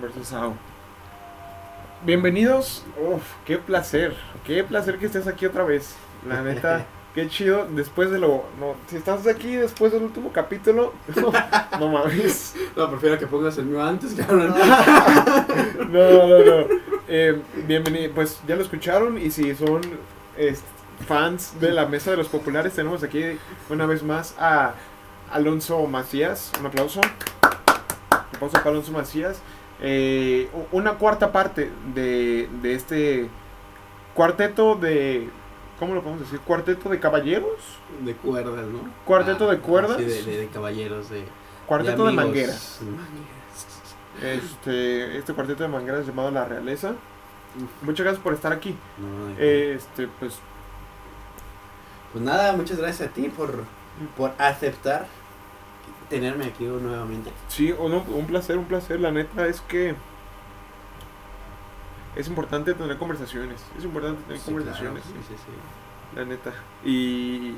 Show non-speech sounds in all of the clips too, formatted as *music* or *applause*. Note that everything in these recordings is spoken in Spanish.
versus Sao. Bienvenidos. Uf, qué placer. Qué placer que estés aquí otra vez. La neta, *laughs* qué chido. Después de lo. No, si estás aquí después del último capítulo, *laughs* no, no mames. No, prefiero que pongas el mío antes, *laughs* cabrón. No, no, no. Eh, bienvenido. Pues ya lo escucharon. Y si son fans de la Mesa de los Populares, tenemos aquí una vez más a Alonso Macías. Un aplauso. Un aplauso para Alonso Macías. Eh, una cuarta parte de, de este cuarteto de. ¿Cómo lo podemos decir? ¿Cuarteto de caballeros? De cuerdas, ¿no? ¿Cuarteto de cuerdas? Sí, de, de- de caballeros, de. Cuarteto de, mangueras. De mangueras. Este, este cuarteto de mangueras llamado La Realeza. Muchas gracias por estar aquí. No. Este, pues Pues nada, muchas gracias a ti por, por aceptar tenerme aquí nuevamente. Sí, o no, un placer, un placer. La neta es que es importante tener conversaciones. Es importante tener Sí, conversaciones, claro, sí, sí, sí. la neta. Y,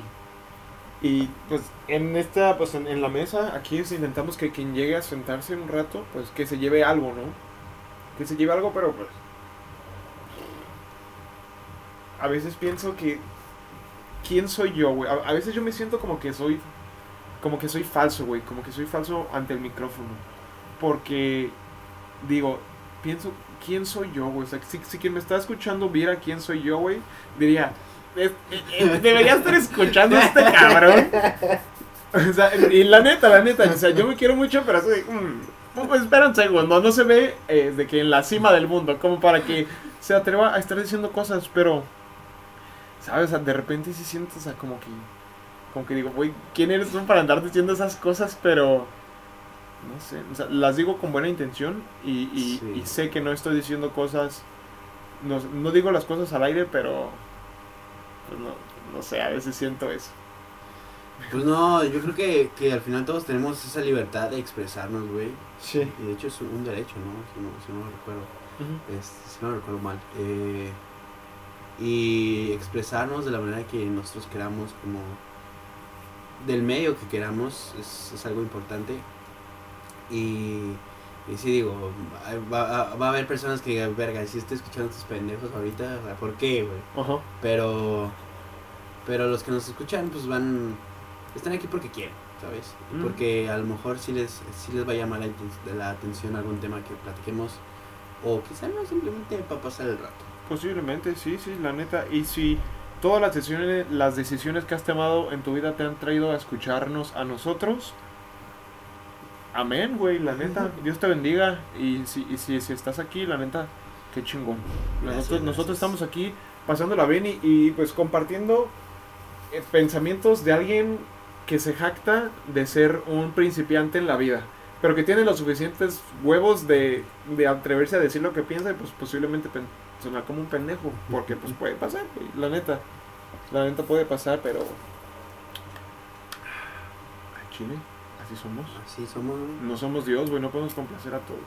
y pues en esta, pues en, en la mesa, aquí es- intentamos que quien llegue a sentarse un rato, pues que se lleve algo, ¿no? Que se lleve algo, pero pues a veces pienso que quién soy yo, güey. A, a veces yo me siento como que soy como que soy falso, güey, como que soy falso ante el micrófono. Porque digo, pienso quién soy yo, güey. O sea, si, si quien me está escuchando viera quién soy yo, güey, diría, "Es- eh, eh, debería estar escuchando a este cabrón. O sea, y la neta, la neta, o sea, yo me quiero mucho, pero soy, mm, pues espera un segundo, no se ve eh, de que en la cima del mundo, como para que se atreva a estar diciendo cosas, pero, ¿sabes? O sea, de repente sí sea, como que, como que digo, güey, ¿quién eres tú para andar diciendo esas cosas? Pero, no sé, o sea, las digo con buena intención y, y, Sí. y sé que no estoy diciendo cosas, no, no digo las cosas al aire, pero, pues no, no sé, a veces siento eso. Pues no, yo creo que, que al final todos tenemos esa libertad de expresarnos, güey. Sí. Y de hecho es un derecho, ¿no? Si no, si no lo recuerdo. Este, si no lo recuerdo mal. Eh, y expresarnos de la manera que nosotros queramos, como del medio que queramos, es, es algo importante. Y, y sí digo, va, va- va a haber personas que digan, verga, si estoy escuchando a estos pendejos ahorita, ¿por qué, güey? Pero, pero los que nos escuchan, pues van, están aquí porque quieren, ¿sabes? Mm. Porque a lo mejor sí les, sí les va a llamar la, la atención algún tema que platiquemos, o quizá no, simplemente para pasar el rato. Posiblemente, sí, sí, la neta. Y si todas las decisiones, las decisiones que has tomado en tu vida te han traído a escucharnos a nosotros, amén, güey, la neta. Dios te bendiga. Y si, y si, si estás aquí, la neta, qué chingón. Gracias, nosotros, estamos aquí pasándola bien y, y, pues compartiendo eh, pensamientos de alguien que se jacta de ser un principiante en la vida. Pero que tiene los suficientes huevos de, de atreverse a decir lo que piensa y pues posiblemente sonar como un pendejo. Porque pues puede pasar, güey, la neta. La neta puede pasar, pero... Ay, Chile, así somos. Así somos, ¿no? Somos Dios, güey, no podemos complacer a todos.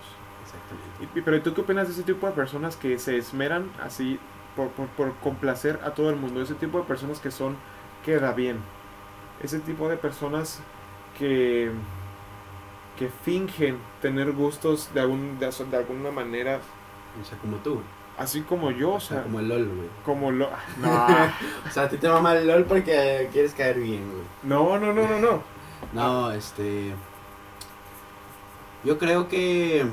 exactamente. Y- y- pero ¿tú qué opinas de ese tipo de personas que se esmeran así por, por, por complacer a todo el mundo? Ese tipo de personas que son queda bien. Ese tipo de personas que que fingen tener gustos de, algún, de, de alguna manera, O sea, como tú. Así como yo, o sea, como el LOL, güey. como lo... *laughs* No, O sea, a ti te va mal el LOL porque quieres caer bien, güey. no, no, no, no, no. No, este. Yo creo que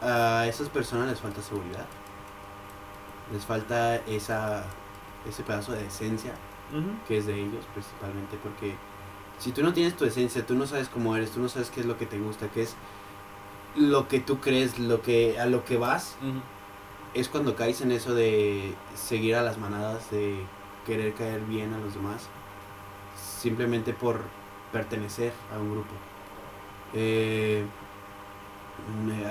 a esas personas les falta seguridad. Les falta esa ese pedazo de esencia que es de ellos principalmente porque si tú no tienes tu esencia, tú no sabes cómo eres, tú no sabes qué es lo que te gusta, qué es lo que tú crees, lo que a lo que vas, es cuando caes en eso de seguir a las manadas, de querer caer bien a los demás, simplemente por pertenecer a un grupo. Eh, me,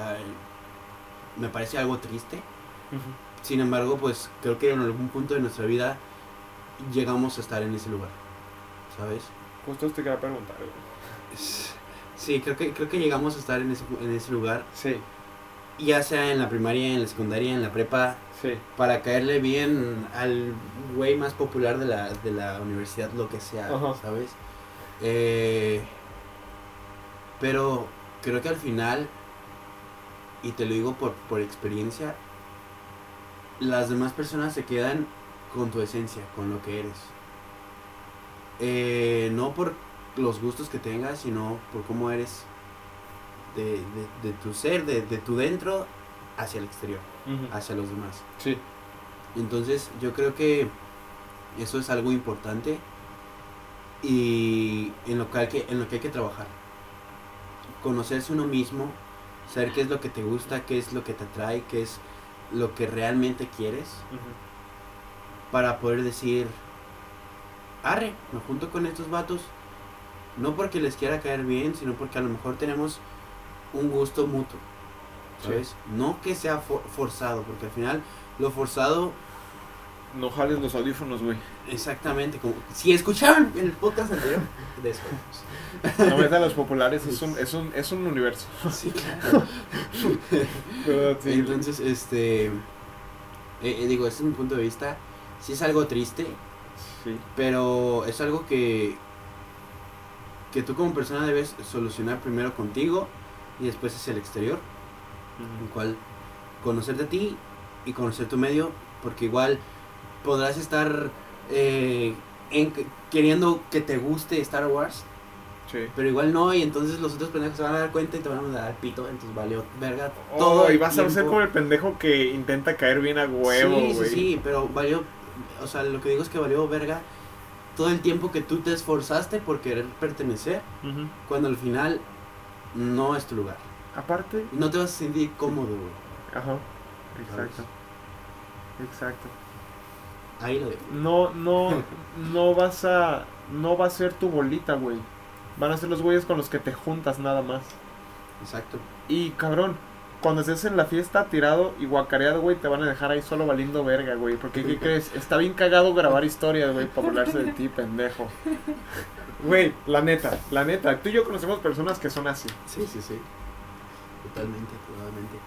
me parece algo triste, sin embargo, pues creo que en algún punto de nuestra vida llegamos a estar en ese lugar, ¿sabes? Justo te quería preguntar. Sí, creo que, creo que llegamos a estar en ese, en ese lugar, Sí, ya sea en la primaria, en la secundaria, en la prepa, sí. para caerle bien al güey más popular de la, de la universidad, lo que sea, Ajá. ¿sabes? Eh, pero creo que al final y te lo digo por, por experiencia, las demás personas se quedan con tu esencia, con lo que eres. Eh, no por los gustos que tengas, sino por cómo eres de, de, de tu ser, de, de, tu dentro hacia el exterior, hacia los demás. Sí. Entonces yo creo que eso es algo importante y en lo que hay que, en lo que, hay que trabajar. Conocerse uno mismo, saber qué es lo que te gusta, qué es lo que te atrae, qué es lo que realmente quieres, para poder decir, arre, me junto con estos vatos, no porque les quiera caer bien, sino porque a lo mejor tenemos un gusto mutuo, ¿sabes? No que sea for- forzado, porque al final lo forzado No jales los audífonos, güey. Exactamente, como si escucharon el podcast anterior, *laughs* de eso. No los populares, es un, *laughs* es un, es un universo. Sí, claro. *laughs* Pero sí, Entonces, este, eh, eh, digo, este es mi punto de vista. Sí es algo triste, sí. pero es algo que que tú como persona debes solucionar primero contigo y después hacia el exterior, en cual conocerte a ti y conocer tu medio, porque igual podrás estar eh, en- queriendo que te guste Star Wars, Sí. Pero igual no, y entonces los otros pendejos se van a dar cuenta y te van a mandar pito, entonces valió verga Oh, todo. y vas a ser como el pendejo que intenta caer bien a huevo, Sí, sí, sí, pero valió, o sea, lo que digo es que valió verga todo el tiempo que tú te esforzaste por querer pertenecer, cuando al final no es tu lugar. Aparte, no te vas a sentir cómodo, güey. ajá. Exacto. Exacto. Ahí lo dejo. No, no, no vas a, no va a ser tu bolita, güey. Van a ser los güeyes con los que te juntas nada más. Exacto. Y cabrón, cuando estés en la fiesta tirado y guacareado, güey, te van a dejar ahí solo valiendo verga, güey. Porque, ¿qué crees? Está bien cagado grabar *laughs* historias, güey, para burlarse de ti, pendejo. *laughs* Güey, la neta, la neta. Tú y yo conocemos personas que son así. Sí, sí, sí. Totalmente, totalmente.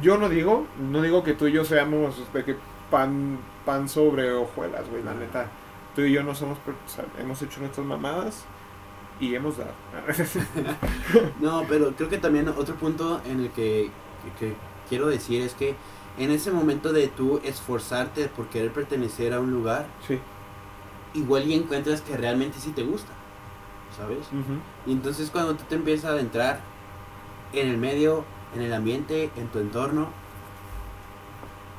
Yo no digo, no digo que tú y yo seamos de que pan, pan sobre hojuelas, güey, la neta. Tú y yo no somos, per- o sea, hemos hecho nuestras mamadas y hemos dado. *laughs* No, pero creo que también otro punto en el que, que- que quiero decir es que en ese momento de tú esforzarte por querer pertenecer a un lugar, sí. igual y encuentras que realmente sí te gusta, ¿sabes? Y entonces cuando tú te empiezas a adentrar en el medio, en el ambiente, en tu entorno,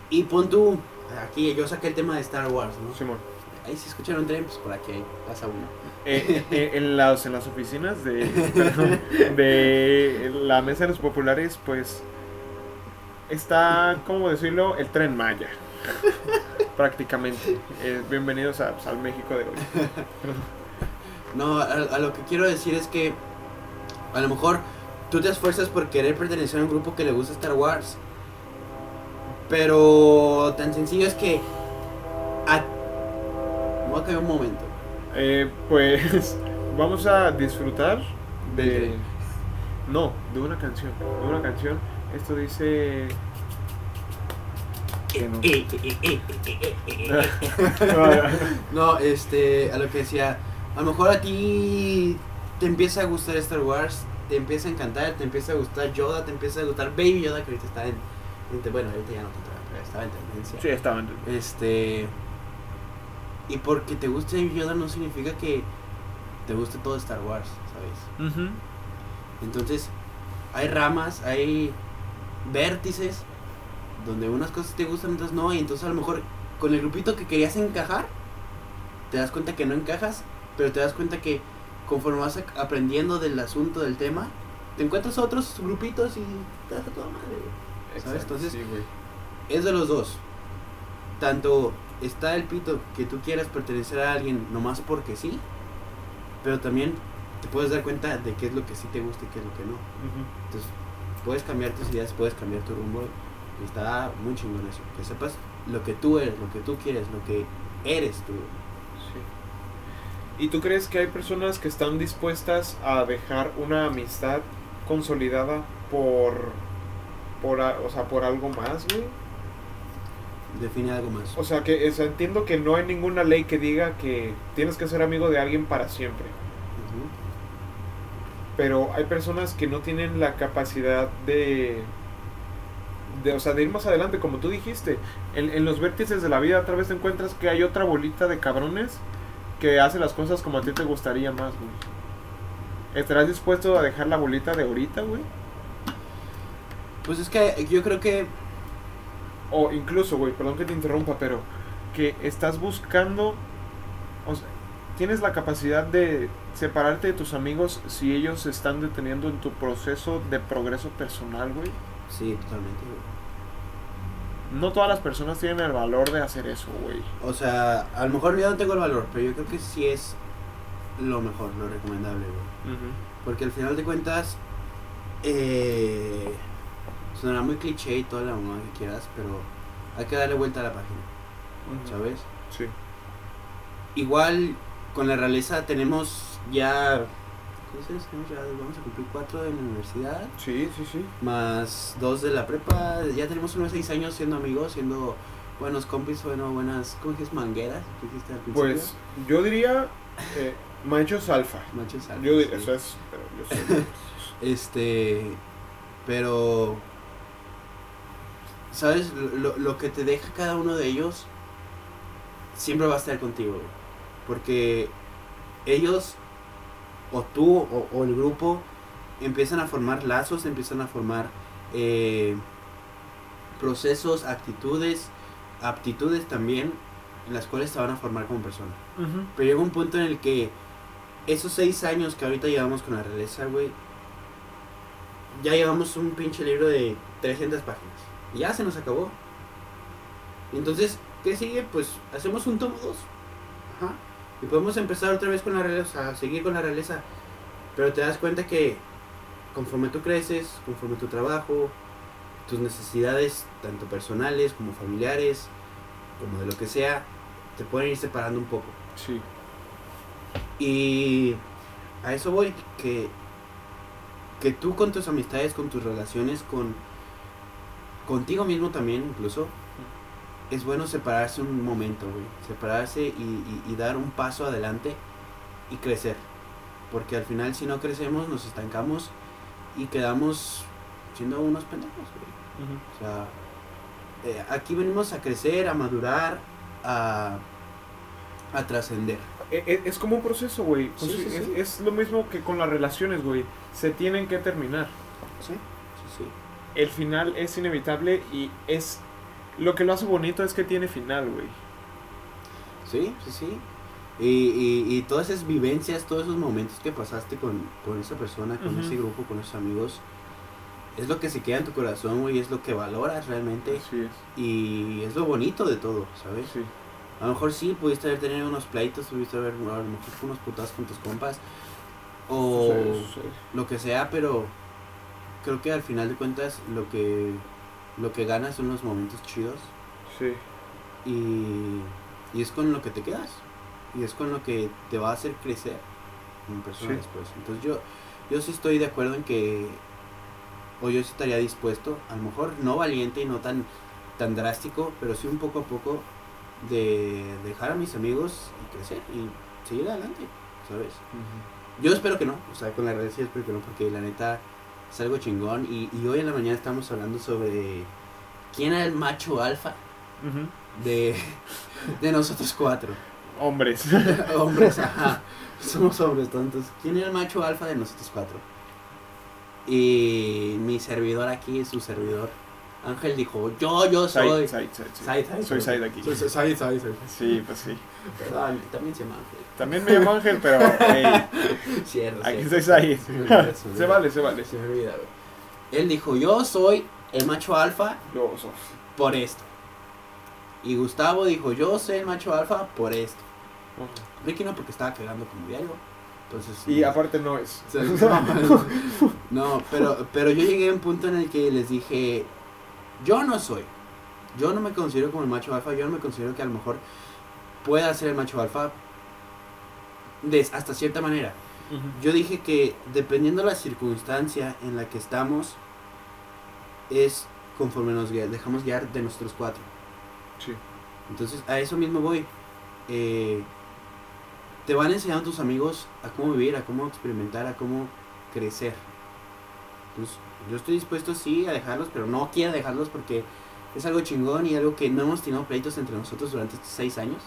y pon tú, aquí yo saqué el tema de Star Wars, ¿no? Simón. Ahí si escucharon tren, pues por aquí pasa uno. Eh, eh, en, las, en las oficinas de, *laughs* de la mesa de los populares, pues está, ¿cómo decirlo? El tren Maya. Prácticamente. Eh, bienvenidos a, pues, al México de hoy. No, a, a lo que quiero decir es que a lo mejor tú te esfuerzas por querer pertenecer a un grupo que le gusta Star Wars. Pero tan sencillo es que... A... Me voy a caer un momento. Eh, pues *laughs* vamos a disfrutar de... ¿De No, de una canción. De una canción. Esto dice... que no. No, este, a lo que decía, a lo mejor a ti te empieza a gustar Star Wars, te empieza a encantar, te empieza a gustar Yoda, te empieza a gustar Baby Yoda, que ahorita está en, en- bueno, ahorita ya no tanto, pero estaba en tendencia. Sí, estaban. Este, y porque te guste Baby Yoda no significa que te guste todo Star Wars, ¿sabes? Entonces, hay ramas, hay vértices donde unas cosas te gustan, otras no, y entonces a lo mejor con el grupito que querías encajar, te das cuenta que no encajas, pero te das cuenta que conforme vas aprendiendo del asunto del tema, te encuentras otros grupitos y te das a toda madre. ¿Sabes? Exacto, Entonces- sí. Es de los dos. Tanto está el pito que tú quieras pertenecer a alguien nomás porque sí, pero también te puedes dar cuenta de qué es lo que sí te gusta y qué es lo que no. Entonces, puedes cambiar tus ideas, puedes cambiar tu rumbo. Y está muy chingón eso. Que sepas lo que tú eres, lo que tú quieres, lo que eres tú. Sí. ¿Y tú crees que hay personas que están dispuestas a dejar una amistad consolidada por, por, a- o sea, por algo más, güey? Define algo más. O sea, que o sea, entiendo que no hay ninguna ley que diga que tienes que ser amigo de alguien para siempre. Pero hay personas que no tienen la capacidad de, de, o sea, de ir más adelante, como tú dijiste, en, en los vértices de la vida otra vez te encuentras que hay otra bolita de cabrones que hace las cosas como a ti te gustaría más, güey. ¿Estarás dispuesto a dejar la bolita de ahorita, güey? Pues es que yo creo que O incluso, güey, perdón que te interrumpa, pero que estás buscando, o sea, tienes la capacidad de separarte de tus amigos si ellos se están deteniendo en tu proceso de progreso personal, güey. sí, totalmente. güey. No todas las personas tienen el valor de hacer eso, güey. O sea, a lo mejor yo no tengo el valor, pero yo creo que sí es lo mejor, lo recomendable, güey. Porque al final de cuentas, eh, sonará muy cliché y toda la mamá que quieras, pero hay que darle vuelta a la página, ¿sabes? Sí. Igual con la realeza tenemos ya, ¿qué es eso? Tenemos ya, vamos a cumplir cuatro de la universidad, Sí, sí, sí. más dos de la prepa, ya tenemos unos seis años siendo amigos, siendo buenos compis, bueno, buenas, ¿cómo es? Mangueras, ¿qué dijiste al principio? Pues yo diría eh, machos alfa. Machos alfas, Yo diría, sí. eso es, pero yo sé. *laughs* Este, pero, ¿sabes? Lo, lo que te deja cada uno de ellos siempre va a estar contigo, güey. Porque ellos, o tú, o, o el grupo, empiezan a formar lazos, empiezan a formar eh, procesos, actitudes, aptitudes también, en las cuales te van a formar como persona. Pero llega un punto en el que esos seis años que ahorita llevamos con la realeza, güey, ya llevamos un pinche libro de 300 páginas. Y ya se nos acabó. Y entonces, ¿qué sigue? Pues hacemos un tomo 2. Ajá. Y podemos empezar otra vez con la realeza, seguir con la realeza. Pero te das cuenta que conforme tú creces, conforme tu trabajo, tus necesidades, tanto personales como familiares, como de lo que sea, te pueden ir separando un poco. Sí. Y a eso voy, que, que tú con tus amistades, con tus relaciones, con contigo mismo también incluso, es bueno separarse un momento, güey. Separarse y, y- y dar un paso adelante y crecer. Porque al final si no crecemos nos estancamos y quedamos siendo unos pendejos, güey. O sea, eh, aquí venimos a crecer, a madurar, a, a trascender. E- e- Es como un proceso, güey. Sí, sí, es, sí. es lo mismo que con las relaciones, güey. Se tienen que terminar. Sí, sí, sí. El final es inevitable y es... Lo que lo hace bonito es que tiene final, güey. Sí, sí, sí. Y, y, y todas esas vivencias, todos esos momentos que pasaste con, con esa persona, con ese grupo, con esos amigos, es lo que se queda en tu corazón, güey, es lo que valoras realmente. Así es. Y es lo bonito de todo, ¿sabes? Sí. A lo mejor sí, pudiste haber tenido unos pleitos, pudiste haber a lo mejor unos putazos con tus compas, o Sí, sí. lo que sea, pero creo que al final de cuentas lo que, lo que ganas son los momentos chidos. Sí. y, y es con lo que te quedas y es con lo que te va a hacer crecer como persona Sí. después entonces yo yo sí estoy de acuerdo en que o yo sí estaría dispuesto a lo mejor no valiente y no tan tan drástico pero sí un poco a poco de dejar a mis amigos y crecer y seguir adelante sabes yo espero que no o sea con la realidad sí espero que no porque la neta es algo chingón y, y hoy en la mañana estamos hablando sobre quién era el macho alfa de, de nosotros cuatro. Hombres. *laughs* hombres, ajá. Somos hombres tontos. ¿Quién era el macho alfa de nosotros cuatro? Y mi servidor aquí, su servidor, Ángel dijo, yo, yo soy... Said, Said, Said, Soy soy- Said aquí. Soy, Said, Said, Said. Sí, pues sí. Perdón, también se llama Ángel. También me llamo Ángel, pero hey, *laughs* Cierto, aquí cierto. soy Said. *laughs* Se vale, se vale. Se me olvida, güey. Él dijo, yo soy el macho alfa Yo soy. por esto. Y Gustavo dijo, yo soy el macho alfa por esto. Ricky no, porque estaba cagando como diario. Entonces, Y no. aparte no es. O sea, *laughs* no, pero, pero yo llegué a un punto en el que les dije, yo no soy, yo no me considero como el macho alfa, yo no me considero que a lo mejor pueda ser el macho alfa de, hasta cierta manera. Yo dije que dependiendo la circunstancia en la que estamos, es conforme nos dejamos guiar de nosotros cuatro. Sí. Entonces, a eso mismo voy. Eh, te van enseñando tus amigos a cómo vivir, a cómo experimentar, a cómo crecer. Entonces, Yo estoy dispuesto, sí, a dejarlos, pero no quiero dejarlos porque es algo chingón y algo que no hemos tenido pleitos entre nosotros durante estos seis años.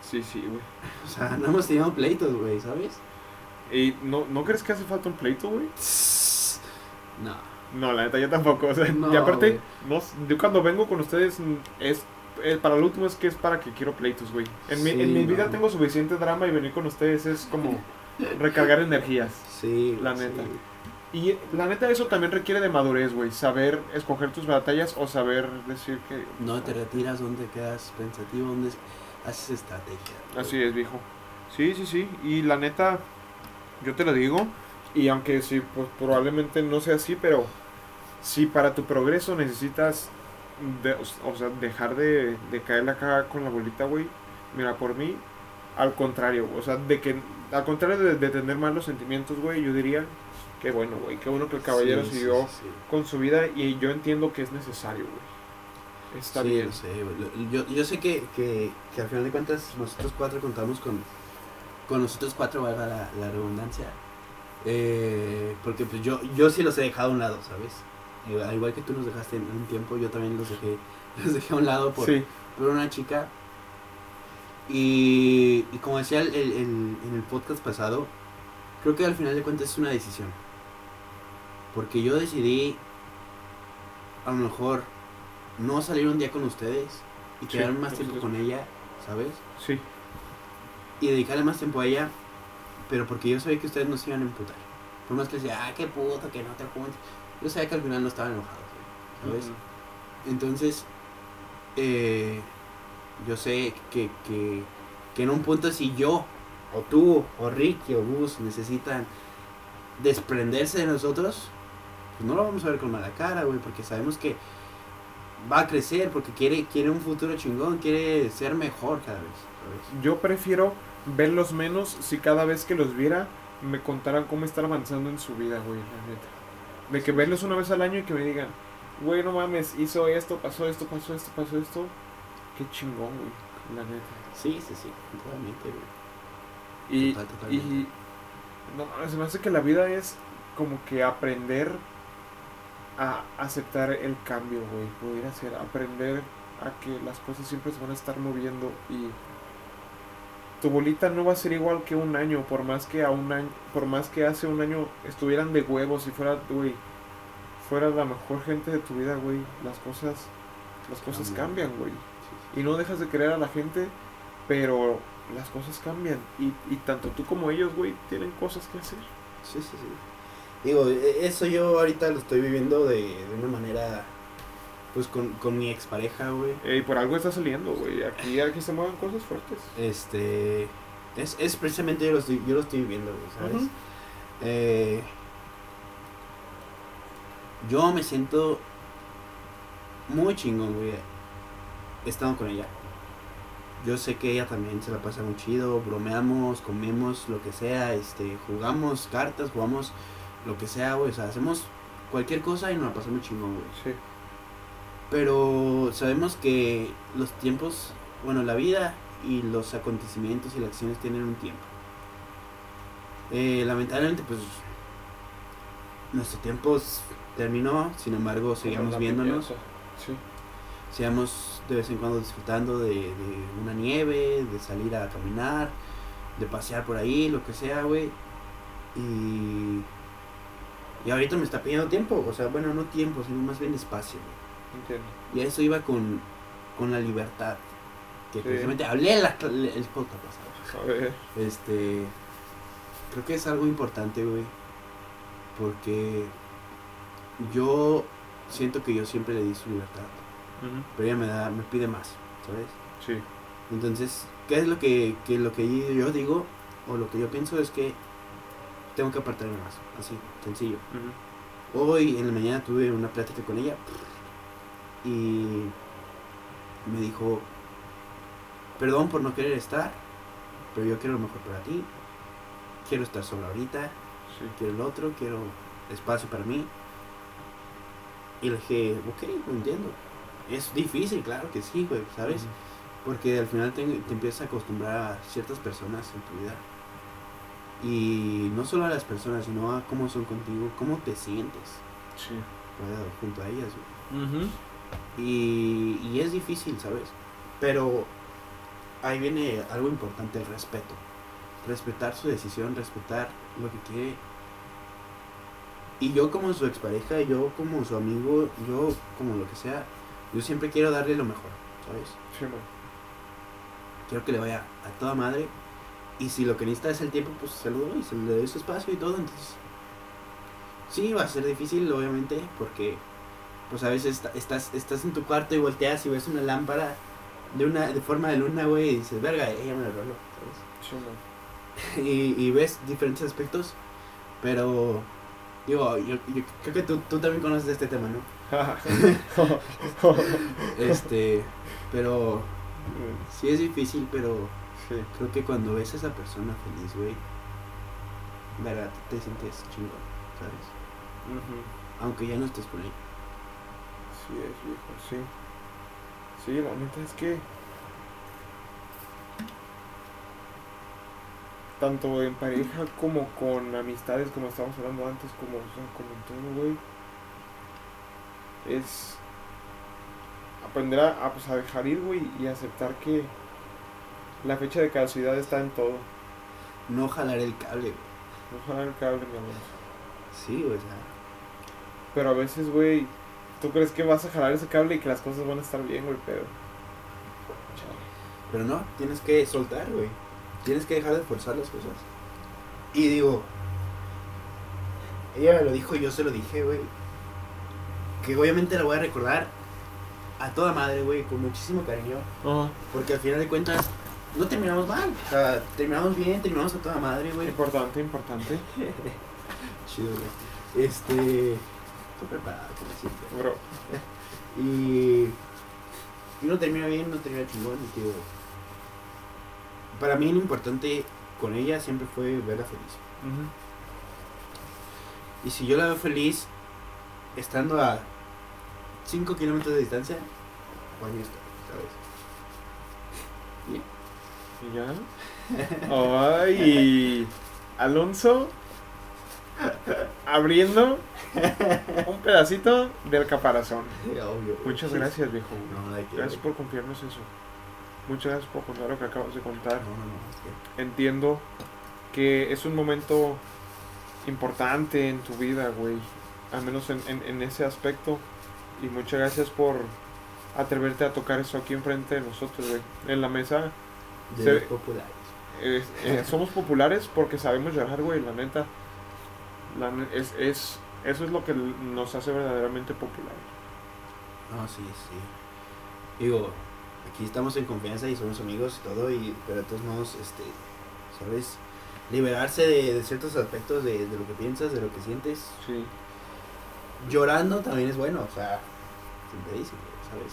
Sí, sí, güey. *laughs* O sea, no hemos tenido pleitos, güey, ¿sabes? ¿Y no, no crees que hace falta un pleito, güey? *sniffs* No. No, la neta, yo tampoco. O sea, No, y aparte, no, yo cuando vengo con ustedes, mm, es, eh, para lo último es que es para que quiero pleitos, güey. En, mi, en mi vida tengo suficiente drama y venir con ustedes es como *laughs* recargar energías. Sí, La neta. sí. Y la neta, eso también requiere de madurez, güey. Saber escoger tus batallas o saber decir que. No te retiras donde quedas pensativo, donde haces estrategia. Así es, viejo. Sí, sí, sí. Y la neta, yo te lo digo. Y aunque sí, pues probablemente no sea así, pero si para tu progreso necesitas, de- o sea, dejar de, de caer la caga con la bolita, güey. Mira, por mí, al contrario, o sea, de que, al contrario de, de tener malos sentimientos, güey, yo diría que bueno, güey, qué bueno que el caballero Sí, siguió sí, sí. con su vida y yo entiendo que es necesario, güey. Está Sí, bien. lo sé, güey. Yo, yo sé que, que, que al final de cuentas nosotros cuatro contamos con, con nosotros cuatro, valga la, la redundancia. Eh, porque pues yo, yo sí los he dejado a un lado, ¿sabes? Eh, al igual que tú los dejaste en un tiempo, yo también los dejé, *laughs* los dejé a un lado por, por una chica. Y, y como decía el, el- el- en el podcast pasado, creo que al final de cuentas es una decisión. Porque yo decidí, a lo mejor, no salir un día con ustedes y Sí, quedarme más tiempo con ella, ¿sabes? sí. Y dedicarle más tiempo a ella, pero porque yo sabía que ustedes no se iban a emputar. Por más que decía, ah, qué puto, que no te juntes. Yo sabía que al final no estaban enojados, ¿sabes? Entonces, eh, yo sé que, que, que en un punto si yo, o tú, o Ricky, o Gus necesitan desprenderse de nosotros, pues no lo vamos a ver con mala cara, güey, porque sabemos que va a crecer, porque quiere, quiere un futuro chingón, quiere ser mejor cada vez. Yo prefiero verlos menos si cada vez que los viera me contaran cómo están avanzando en su vida, güey, la neta. De que verlos una vez al año y que me digan, güey, no mames, hizo esto, pasó esto, pasó esto, pasó esto. Qué chingón, güey, la neta. Sí, sí, sí, totalmente, güey. Y, Total, y no se me hace que la vida es como que aprender a aceptar el cambio, güey, pudiera ser, aprender a que las cosas siempre se van a estar moviendo y tu bolita no va a ser igual que un año, por más que a un año, por más que hace un año estuvieran de huevos y fuera, güey, fuera la mejor gente de tu vida, güey, las cosas, las cosas Cambian. güey. Y no dejas de querer a la gente, pero las cosas cambian. Y, y tanto tú como ellos, güey, tienen cosas que hacer. sí, sí, sí. Digo, e- eso yo ahorita lo estoy viviendo de, de una manera, pues con, con mi expareja, güey. Y por algo está saliendo, güey. Aquí, aquí se mueven cosas fuertes. Este. Es, es precisamente yo lo estoy, yo lo estoy viviendo, güey, ¿sabes? Eh, yo me siento muy chingón, güey. Estando con ella. Yo sé que ella también se la pasa muy chido. Bromeamos, comemos, lo que sea. Este, jugamos cartas, jugamos lo que sea, güey. O sea, hacemos cualquier cosa y nos la pasamos chingón, güey. Sí. Pero sabemos que los tiempos, bueno, la vida y los acontecimientos y las acciones tienen un tiempo. Eh, lamentablemente, pues, nuestro tiempo terminó, sin embargo, seguimos Una viéndonos. Sí. sigamos de vez en cuando disfrutando de, de una nieve, de salir a caminar, de pasear por ahí, lo que sea, güey. Y, y ahorita me está pidiendo tiempo, o sea, bueno, no tiempo, sino más bien espacio. Entiendo. Y a eso iba con, con la libertad. Que Sí. precisamente hablé en la, el podcast pasado. A ver. Este. Creo que es algo importante, güey. Porque yo siento que yo siempre le di su libertad. Pero ella me da, me pide más, ¿sabes? Sí. Entonces, ¿qué es lo que, que lo que yo digo? O lo que yo pienso es que tengo que apartarme más. Así, sencillo. Hoy en la mañana tuve una plática con ella y me dijo, perdón por no querer estar, pero yo quiero lo mejor para ti, quiero estar sola ahorita, Sí. quiero el otro, quiero espacio para mí. Y le dije, ok, lo entiendo. Es difícil, claro que sí, güey, ¿sabes? Porque al final te, te empiezas a acostumbrar a ciertas personas en tu vida. Y no solo a las personas, sino a cómo son contigo, cómo te sientes Sí. ¿verdad? junto a ellas. Y, y es difícil, ¿sabes? Pero ahí viene algo importante, el respeto. Respetar su decisión, respetar lo que quiere. Y yo como su expareja, yo como su amigo, yo como lo que sea, yo siempre quiero darle lo mejor, ¿sabes? Sí, man. Quiero que le vaya a toda madre. Y si lo que necesita es el tiempo, pues se lo doy, se le doy su espacio y todo. Entonces, sí, va a ser difícil, obviamente, porque pues a veces estás, estás en tu cuarto y volteas y ves una lámpara de una de forma de luna, güey, y dices, verga, ella me la roló, Sí. ¿sabes? *laughs* Y, y ves diferentes aspectos, pero, digo, yo, yo creo que tú, tú también conoces este tema, ¿no? *laughs* *laughs* Este, pero sí es difícil, pero sí. creo que cuando ves a esa persona feliz, güey, verga, te sientes chingón, ¿sabes? Aunque ya no estés con ella. Sí es, viejo, sí. Sí, la neta es que... Tanto en pareja como con amistades, como estábamos hablando antes, como, o sea, como en todo, güey. Es aprender a, a, pues, a dejar ir, güey, y aceptar que la fecha de caducidad está en todo. No jalar el cable, güey. No jalar el cable, mi amor. Sí, o sea, Pero a veces, güey, tú crees que vas a jalar ese cable y que las cosas van a estar bien, güey, pero... Pero no, tienes que soltar, güey. Tienes que dejar de forzar las cosas. Y digo, ella me lo dijo y yo se lo dije, güey. Que obviamente la voy a recordar a toda madre, güey, con muchísimo cariño. Porque al final de cuentas, no terminamos mal. O sea, terminamos bien, terminamos a toda madre, güey. Importante, importante. *laughs* Chido, güey. Este. Estoy preparado, como siempre. Bro. *laughs* Y. Y uno termina bien, uno termina chingón, digo. Para mí lo importante con ella siempre fue verla feliz. Y si yo la veo feliz, estando a 5 kilómetros de distancia, pues ahí está, ¿sabes? ¿Y ya? Ay, Alonso abriendo un pedacito del caparazón. Obvio. Muchas gracias, viejo. No. Gracias por confiarnos eso. Muchas gracias por contar lo que acabas de contar. No, no. Entiendo que es un momento importante en tu vida, güey. Al menos en, en, en ese aspecto. Y muchas gracias por atreverte a tocar eso aquí enfrente de nosotros, güey. En la mesa De Se- los populares. eh, eh, somos populares porque sabemos llorar, güey, la neta. La es, es, eso es lo que nos hace verdaderamente populares. No, sí, sí. Digo, aquí estamos en confianza y somos amigos y todo, y, pero de todos modos, este, ¿sabes? Liberarse de, de ciertos aspectos de, de lo que piensas, de lo que sientes. Sí. Llorando también es bueno, o sea, siempre dicen, ¿sabes?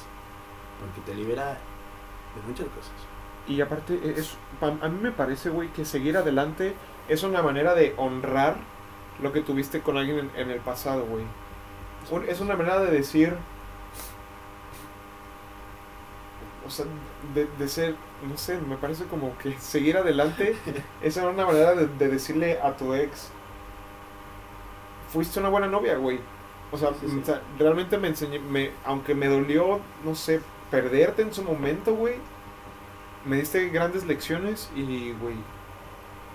Porque te libera de muchas cosas. Y aparte, e- es, a mí me parece, güey, que seguir adelante es una manera de honrar lo que tuviste con alguien en, en el pasado, güey. Es una manera de decir... O sea, de, de ser, no sé, me parece como que *laughs* seguir adelante es una manera de, de decirle a tu ex, fuiste una buena novia, güey. O sea, Sí, sí. o sea, realmente me enseñé, me, aunque me dolió, no sé, perderte en su momento, güey, me diste grandes lecciones y, güey,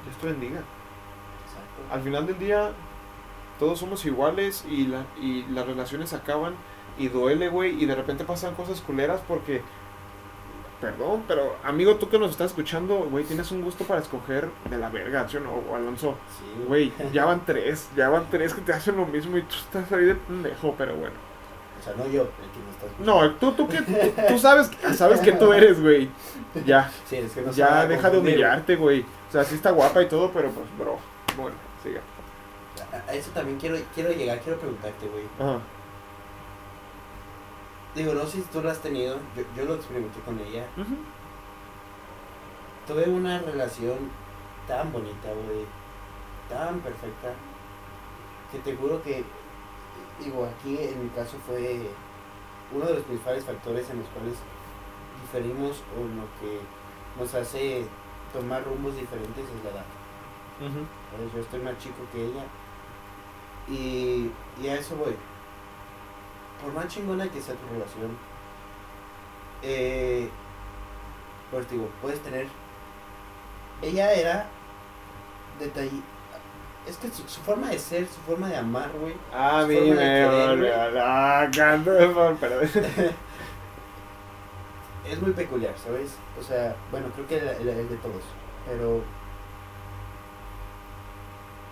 Dios te bendiga. Exacto. Al final del día, todos somos iguales y, la, y las relaciones acaban y duele, güey, y de repente pasan cosas culeras porque, perdón, pero amigo, tú que nos estás escuchando, güey, tienes un gusto para escoger de la verga, ¿sí o no, Alonso? Sí, Güey, ya van tres, ya van tres que te hacen lo mismo y tú estás ahí de pendejo, pero bueno. O sea, no yo, el que me está escuchando. No, tú, tú, que, tú, tú sabes, sabes que tú eres, güey. Ya, Sí, es que no ya deja de humillarte, güey. O sea, sí está guapa y todo, pero pues, bro. Bueno, siga. A- eso también quiero, quiero llegar, quiero preguntarte, güey. Ajá. Digo, no sé si tú lo has tenido, yo, yo lo experimenté con ella. Tuve una relación tan bonita, güey, tan perfecta, que te juro que, digo, aquí en mi caso fue uno de los principales factores en los cuales diferimos o en lo que nos hace tomar rumbos diferentes es la edad. Ujú. ¿sabes? Yo estoy más chico que ella. Y, y a eso voy. Por más chingona que sea tu relación, eh, pues digo, puedes tener. Ella era detalle. Es que su, su forma de ser, su forma de amar, güey. Ah, forma de me. Ah, perdón. *laughs* es muy peculiar, ¿sabes? O sea, bueno, creo que el, el- el de todos, pero...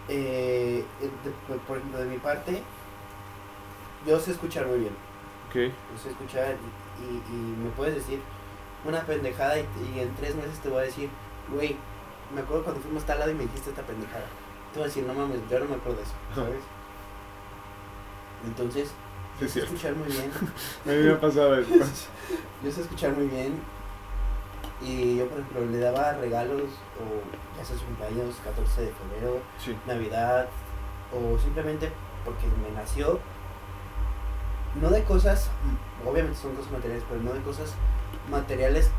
eh, de- por- ejemplo, de mi parte, yo sé escuchar muy bien. Ok. Yo sé escuchar y, y- y me puedes decir una pendejada y, y en tres meses te voy a decir, güey, me acuerdo cuando fuimos a tal lado y me dijiste esta pendejada. Te voy a decir, no mames, yo no me acuerdo de eso, ¿sabes? Entonces, Sí, yo sé escuchar muy bien. *laughs* A mí me ha pasado eso. *laughs* Yo sé escuchar muy bien y yo, por ejemplo, le daba regalos o ya sea su cumpleaños, 14 de febrero, Sí. Navidad o simplemente porque me nació. No de cosas, obviamente son cosas materiales, pero no de cosas materiales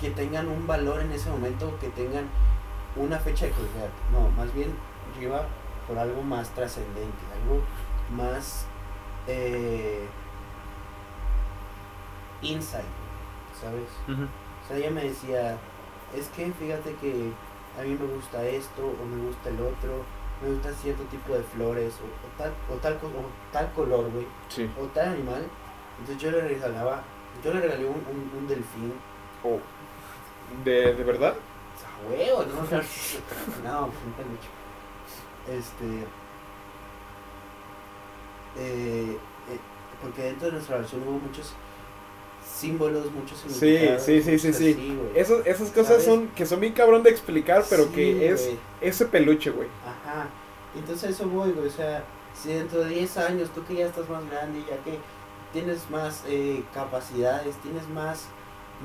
que tengan un valor en ese momento, que tengan una fecha de caducidad. No, más bien iba por algo más trascendente, algo más eh, insight, ¿sabes? O sea, ella me decía, es que fíjate que a mí me gusta esto o me gusta el otro, me gusta cierto tipo de flores o, o tal, o, tal, o tal color, güey, Sí. o tal animal. Entonces yo le regalaba, yo le regalé un, un, un delfín. Oh. ¿De, ¿De verdad? Huevo, ¿no? no, peluche. Este. Eh, eh, porque dentro de nuestra relación hubo muchos símbolos, muchos Sí, significados. sí, sí, sí, sí. así, güey. Eso- esas cosas ¿Sabes? son que son bien cabrón de explicar, pero Sí, que es ese peluche, güey. Ajá. Entonces eso voy, güey. O sea, si dentro de 10 años, tú que ya estás más grande, ya que tienes más eh, capacidades, tienes más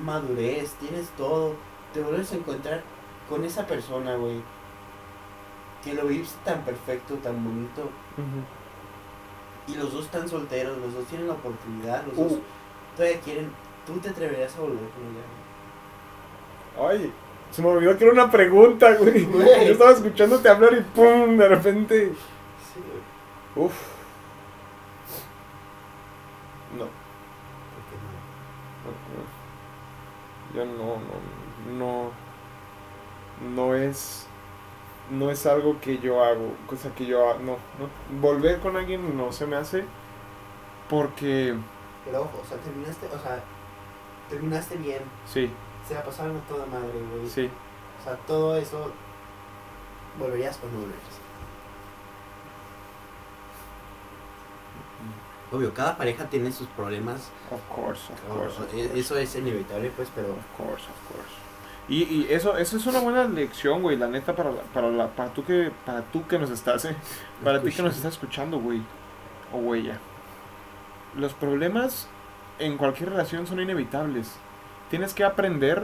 madurez, tienes todo, te vuelves a encontrar con esa persona, güey. Que lo viste tan perfecto, tan bonito. Y los dos están solteros, los dos tienen la oportunidad, los Uh. dos todavía quieren. ¿Tú te atreverías a volver con ella? güey? Ay, se me olvidó que era una pregunta, güey. Güey. *laughs* Yo estaba escuchándote hablar y pum, de repente. Sí, güey. Uf. No, ¿Por qué no? no, no. Yo no, no, no. No es. No es algo que yo hago, cosa que yo hago. No, no. Volver con alguien no se me hace. Porque. Pero ojo, o sea, terminaste, o sea, terminaste bien, Sí, se la pasaron a toda madre, güey. sí. O sea, todo eso volverías con volverías. Obvio, cada pareja tiene sus problemas. Of course, of course. of e- course. eso es inevitable, pues, pero Of course, of course. Y, y eso, eso es una buena lección, güey, la neta, para, para, la, para, tú que, para tú que nos estás, eh, para ti que nos estás escuchando, güey, o güey. Los problemas en cualquier relación son inevitables. Tienes que aprender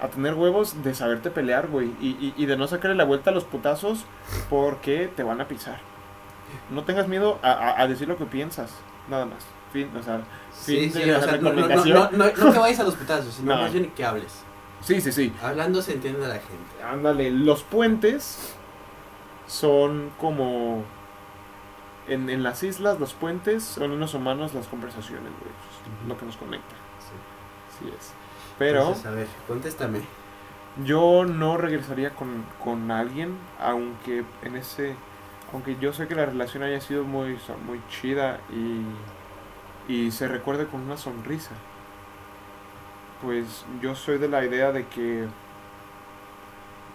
a tener huevos de saberte pelear, güey, y, y, y de no sacarle la vuelta a los putazos porque te van a pisar. No tengas miedo a, a, a decir lo que piensas, nada más. Fin, o sea, Sí, fin sí, de o sea, no, no, no, no, no, no que vayas a los putazos, sino *laughs* No. más bien que hables. Sí, sí, sí. Hablando se entiende a la gente. Ándale, los puentes son como... En, en las islas, los puentes son en los humanos las conversaciones, güey. Es Lo que nos conecta. Así es. Pero Entonces, a ver, contéstame. yo no regresaría con, con alguien, aunque en ese... Aunque yo sé que la relación haya sido muy, muy chida y, y se recuerde con una sonrisa. Pues yo soy de la idea de que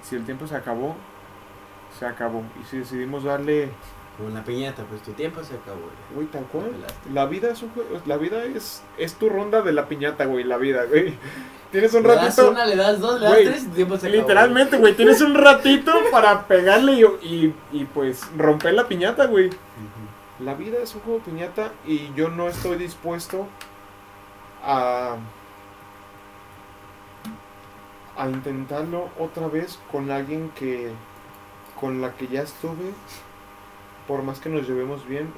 si el tiempo se acabó, se acabó. Y si decidimos darle, Como la piñata, pues tu tiempo se acabó. ya. güey, tal cual. La vida es un juego, la vida es, es tu ronda de la piñata, güey, la vida, güey. *laughs* Tienes un Le das ratito, una, le das dos, le das tres y tiempo se acabó. literalmente, güey, tienes un ratito *laughs* para pegarle y, y, y, pues romper la piñata, güey. La vida es un juego de piñata y yo no estoy dispuesto a a intentarlo otra vez con alguien que con la que ya estuve por más que nos llevemos bien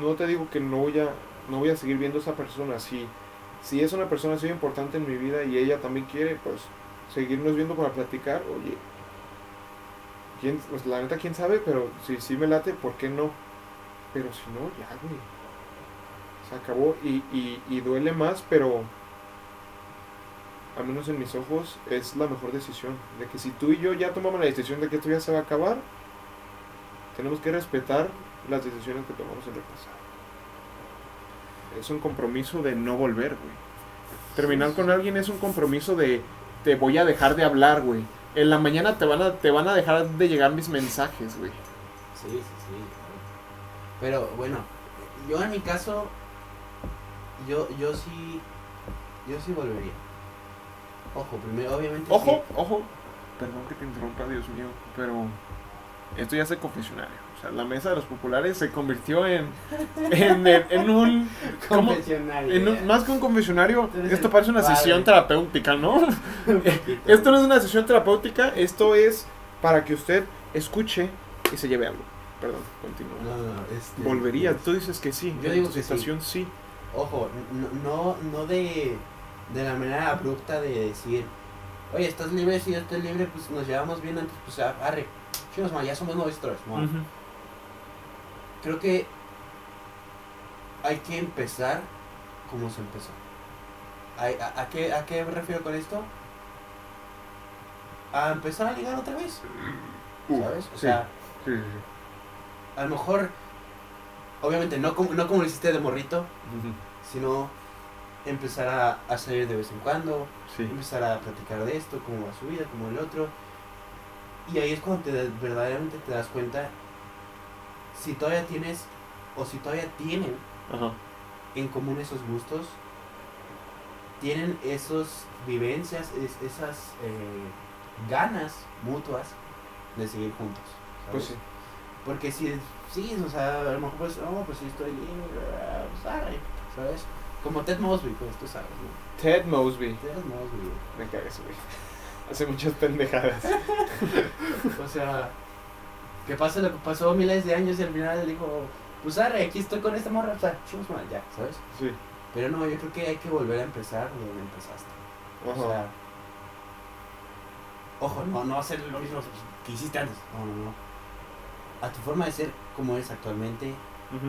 no te digo que no voy a no voy a seguir viendo a esa persona si si es una persona así importante en mi vida y ella también quiere pues seguirnos viendo para platicar oye quién, pues, la neta, quién sabe, pero si sí me late, ¿por qué no? Pero si no, ya, güey. Se acabó y, y, y duele más, pero al menos en mis ojos, es la mejor decisión. De que si tú y yo ya tomamos la decisión de que esto ya se va a acabar, tenemos que respetar las decisiones que tomamos en el pasado. Es un compromiso de no volver, güey. Terminar con alguien es un compromiso de te voy a dejar de hablar, güey. En la mañana te van a, te van a dejar de llegar mis mensajes, güey. Sí, sí, sí. Pero bueno, yo en mi caso, yo, yo sí, yo sí volvería. Ojo, primero, obviamente. Ojo, ojo. Perdón que te interrumpa, Dios mío, pero esto ya es el confesionario. O sea, la mesa de los populares se convirtió en, en, en un... *laughs* Confesionario. En un, más que un confesionario, Entonces, esto parece una padre. sesión terapéutica, ¿no? *laughs* esto no es una sesión terapéutica, esto es para que usted escuche y se lleve algo. Perdón, continúa. No, no, este, Volvería, pues, tú dices que sí. Yo digo que sí. sí. Ojo, no, no, no de, de la manera abrupta de decir, oye, estás libre, si yo estoy libre, pues nos llevamos bien antes, pues arre, chicos, man, ya somos nuestros. man. Ujú. Creo que hay que empezar como se empezó. ¿A, a qué, ¿A qué me refiero con esto? A empezar a ligar otra vez, Uh, ¿sabes? O sí, sea, sí, sí, sí. a lo mejor, obviamente, no como, no como lo hiciste de morrito, sino empezar a, a salir de vez en cuando, Sí. empezar a platicar de esto, cómo va su vida, cómo el otro. Y ahí es cuando te, verdaderamente te das cuenta si todavía tienes o si todavía tienen Ajá. en común esos gustos, tienen esas vivencias, es- esas eh, ganas mutuas de seguir juntos. ¿sabes? Pues sí. Porque si, sí, o sea, a lo mejor pues, no, pues sí estoy libre, pues ¿sabes? Como Ted Mosby, pues tú sabes, ¿no? Ted Mosby. Ted Mosby, Me cagas, güey. *laughs* Hace muchas pendejadas. *laughs* o sea, que pasa lo que pasó miles de años y al final dijo, pues arre, aquí estoy con esta morra, o sea, chus, man, ya, ¿sabes? Sí. Pero no, yo creo que hay que volver a empezar donde empezaste. O Ajá. sea, ojo, no, no hacer lo mismo que hiciste antes. No, no, no. A tu forma de ser como eres actualmente,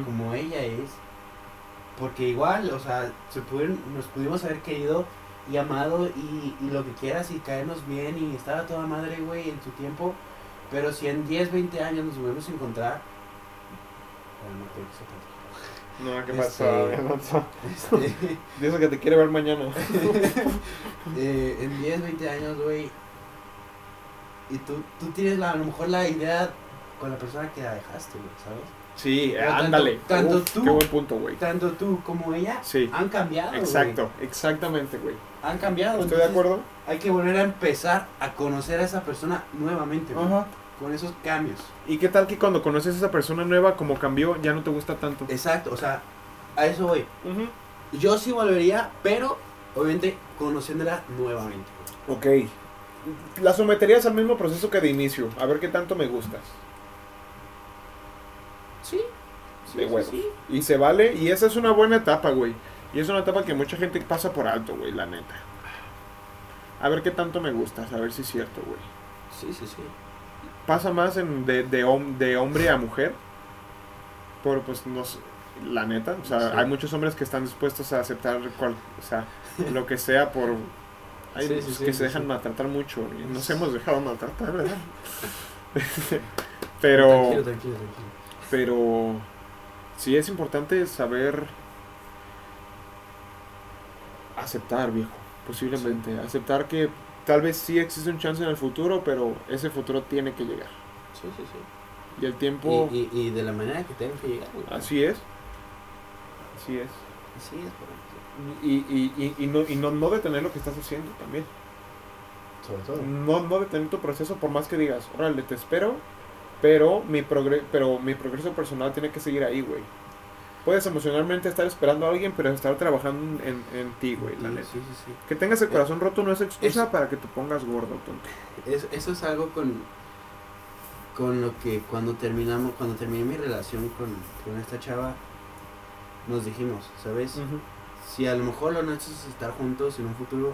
como ella es. Porque igual, o sea, se pudieron, nos pudimos haber querido y amado y, y lo que quieras y caernos bien y estar a toda madre, güey, en su tiempo. Pero si en 10, 20 años nos volvemos a encontrar... Bueno, no creo que sea tanto. No, ¿qué Este- pasó? Este, *laughs* Dice que te quiere ver mañana. *laughs* eh, en 10, 20 años, güey. Y tú, tú tienes la, a lo mejor la idea con la persona que la dejaste, güey, ¿sabes? Sí, Pero ándale. tanto Uf, tú- Qué buen punto, güey. Tanto tú como ella Sí. han cambiado. Exacto, exactamente, güey. Han cambiado. Estoy de acuerdo. Hay que volver a empezar a conocer a esa persona nuevamente, güey, Ajá. con esos cambios. ¿Y qué tal que cuando conoces a esa persona nueva, como cambió, ya no te gusta tanto? Exacto, o sea, a eso voy. Ujú. Yo sí volvería, pero obviamente conociéndola nuevamente. Ok. La someterías al mismo proceso que de inicio. A ver qué tanto me gustas. Sí. De sí, huevos. sí. Y se vale. Y esa es una buena etapa, güey. Y es una etapa que mucha gente pasa por alto, güey, la neta. A ver qué tanto me gustas. A ver si es cierto, güey. Sí, sí, sí. Pasa más en de, de, hom- de hombre a mujer. Pero pues no sé, la neta. O sea, Sí. hay muchos hombres que están dispuestos a aceptar cual, o sea, *laughs* lo que sea por... Hay Sí, muchos sí, que se dejan maltratar mucho. Y nos hemos dejado maltratar, ¿verdad? *laughs* pero... Tranquilo, tranquilo, tranquilo. Pero sí es importante saber aceptar, viejo, posiblemente. Aceptar que tal vez sí existe un chance en el futuro, pero ese futuro tiene que llegar. Sí, sí, sí. Y el tiempo, Y, y, y de la manera que tengan que llegar, güey. así es. Así es. Así es. Y, y, y, y, no, y no, no detener lo que estás haciendo también. Sobre todo. No, no detener tu proceso por más que digas, órale, te espero, pero mi, progre pero mi progreso personal tiene que seguir ahí, güey. Puedes emocionalmente estar esperando a alguien, pero estar trabajando en, en ti, güey, la Sí, neta. sí, sí, sí. Que tengas el corazón roto no es excusa Eso- para que te pongas gordo, tonto. Es- eso es algo con, con lo que cuando terminamos, cuando terminé mi relación con, con esta chava, nos dijimos, ¿sabes? Si a lo mejor lo nuestro es estar juntos en un futuro,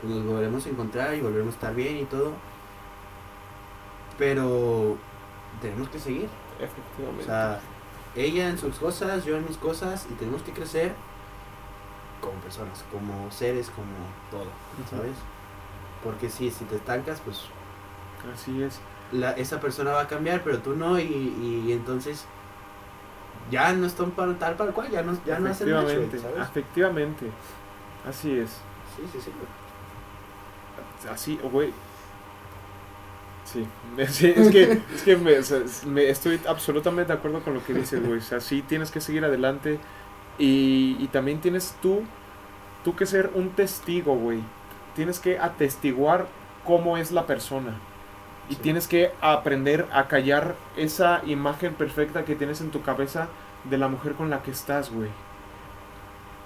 pues nos volveremos a encontrar y volveremos a estar bien y todo. Pero tenemos que seguir. Efectivamente. O sea, ella en sus cosas, yo en mis cosas, y tenemos que crecer como personas, como seres, como todo, ¿sabes? Porque si, si te estancas, pues Así es. la, esa persona va a cambiar, pero tú no, y, y entonces ya no están para tal para cual, ya no, ya no hacen efectivamente, ¿sabes? efectivamente. Así es. Sí, sí, sí. Así, oh, güey. Sí, *laughs* Sí, es que, es que me, o sea, me- estoy absolutamente de acuerdo con lo que dices, güey. O sea, sí tienes que seguir adelante y, y también tienes tú, tú que ser un testigo, güey. Tienes que atestiguar cómo es la persona. Y Sí. tienes que aprender a callar esa imagen perfecta que tienes en tu cabeza de la mujer con la que estás, güey.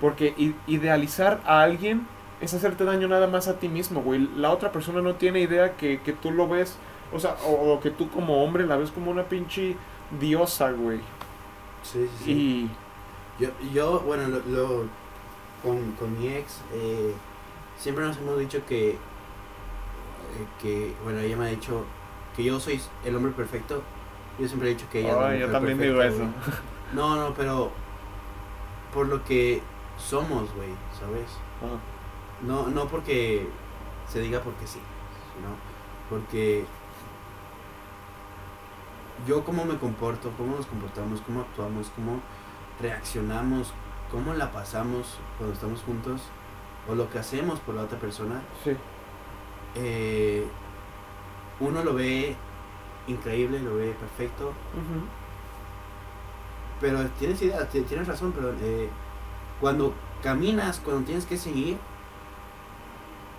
Porque idealizar a alguien es hacerte daño nada más a ti mismo, güey. La otra persona no tiene idea que, que tú lo ves, o sea, o, o que tú como hombre la ves como una pinche diosa, güey. Sí, sí, sí. Y... Yo, yo bueno, lo, lo- con, con mi ex, eh, siempre nos hemos dicho que, eh, que, bueno, ella me ha dicho que yo soy el hombre perfecto. Yo siempre he dicho que ella es la yo mujer digo perfecta, eso. güey. No, no, pero por lo que somos, güey, ¿sabes? No, no porque se diga porque sí, sino porque yo cómo me comporto, cómo nos comportamos, cómo actuamos, cómo reaccionamos, cómo la pasamos cuando estamos juntos, o lo que hacemos por la otra persona, Sí. eh, uno lo ve increíble, lo ve perfecto, pero tienes idea, ti- tienes razón, pero eh, cuando caminas, cuando tienes que seguir,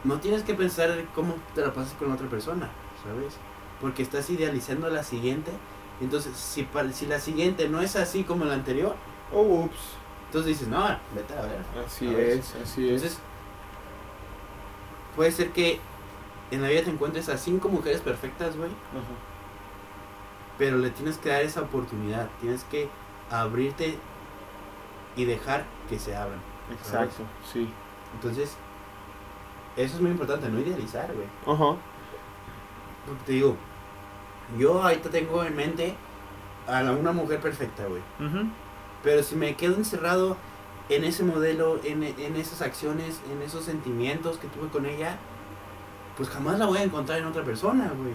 no tienes que pensar cómo te la pasas con la otra persona, ¿sabes? Porque estás idealizando a la siguiente. Entonces, si, si la siguiente no es así como la anterior, Oh, ups. entonces dices, no, vete a ver. Así ¿sabes? es, así es. Entonces, puede ser que en la vida te encuentres a cinco mujeres perfectas, güey, Ajá. pero le tienes que dar esa oportunidad. Tienes que abrirte y dejar que se abran. Exacto, sí. Entonces, eso es muy importante, no idealizar, güey. Ajá. Porque te digo, yo ahorita tengo en mente a la- una mujer perfecta, güey. Ujú. Pero si me quedo encerrado en ese modelo, en, en esas acciones, en esos sentimientos que tuve con ella, pues jamás la voy a encontrar en otra persona, güey.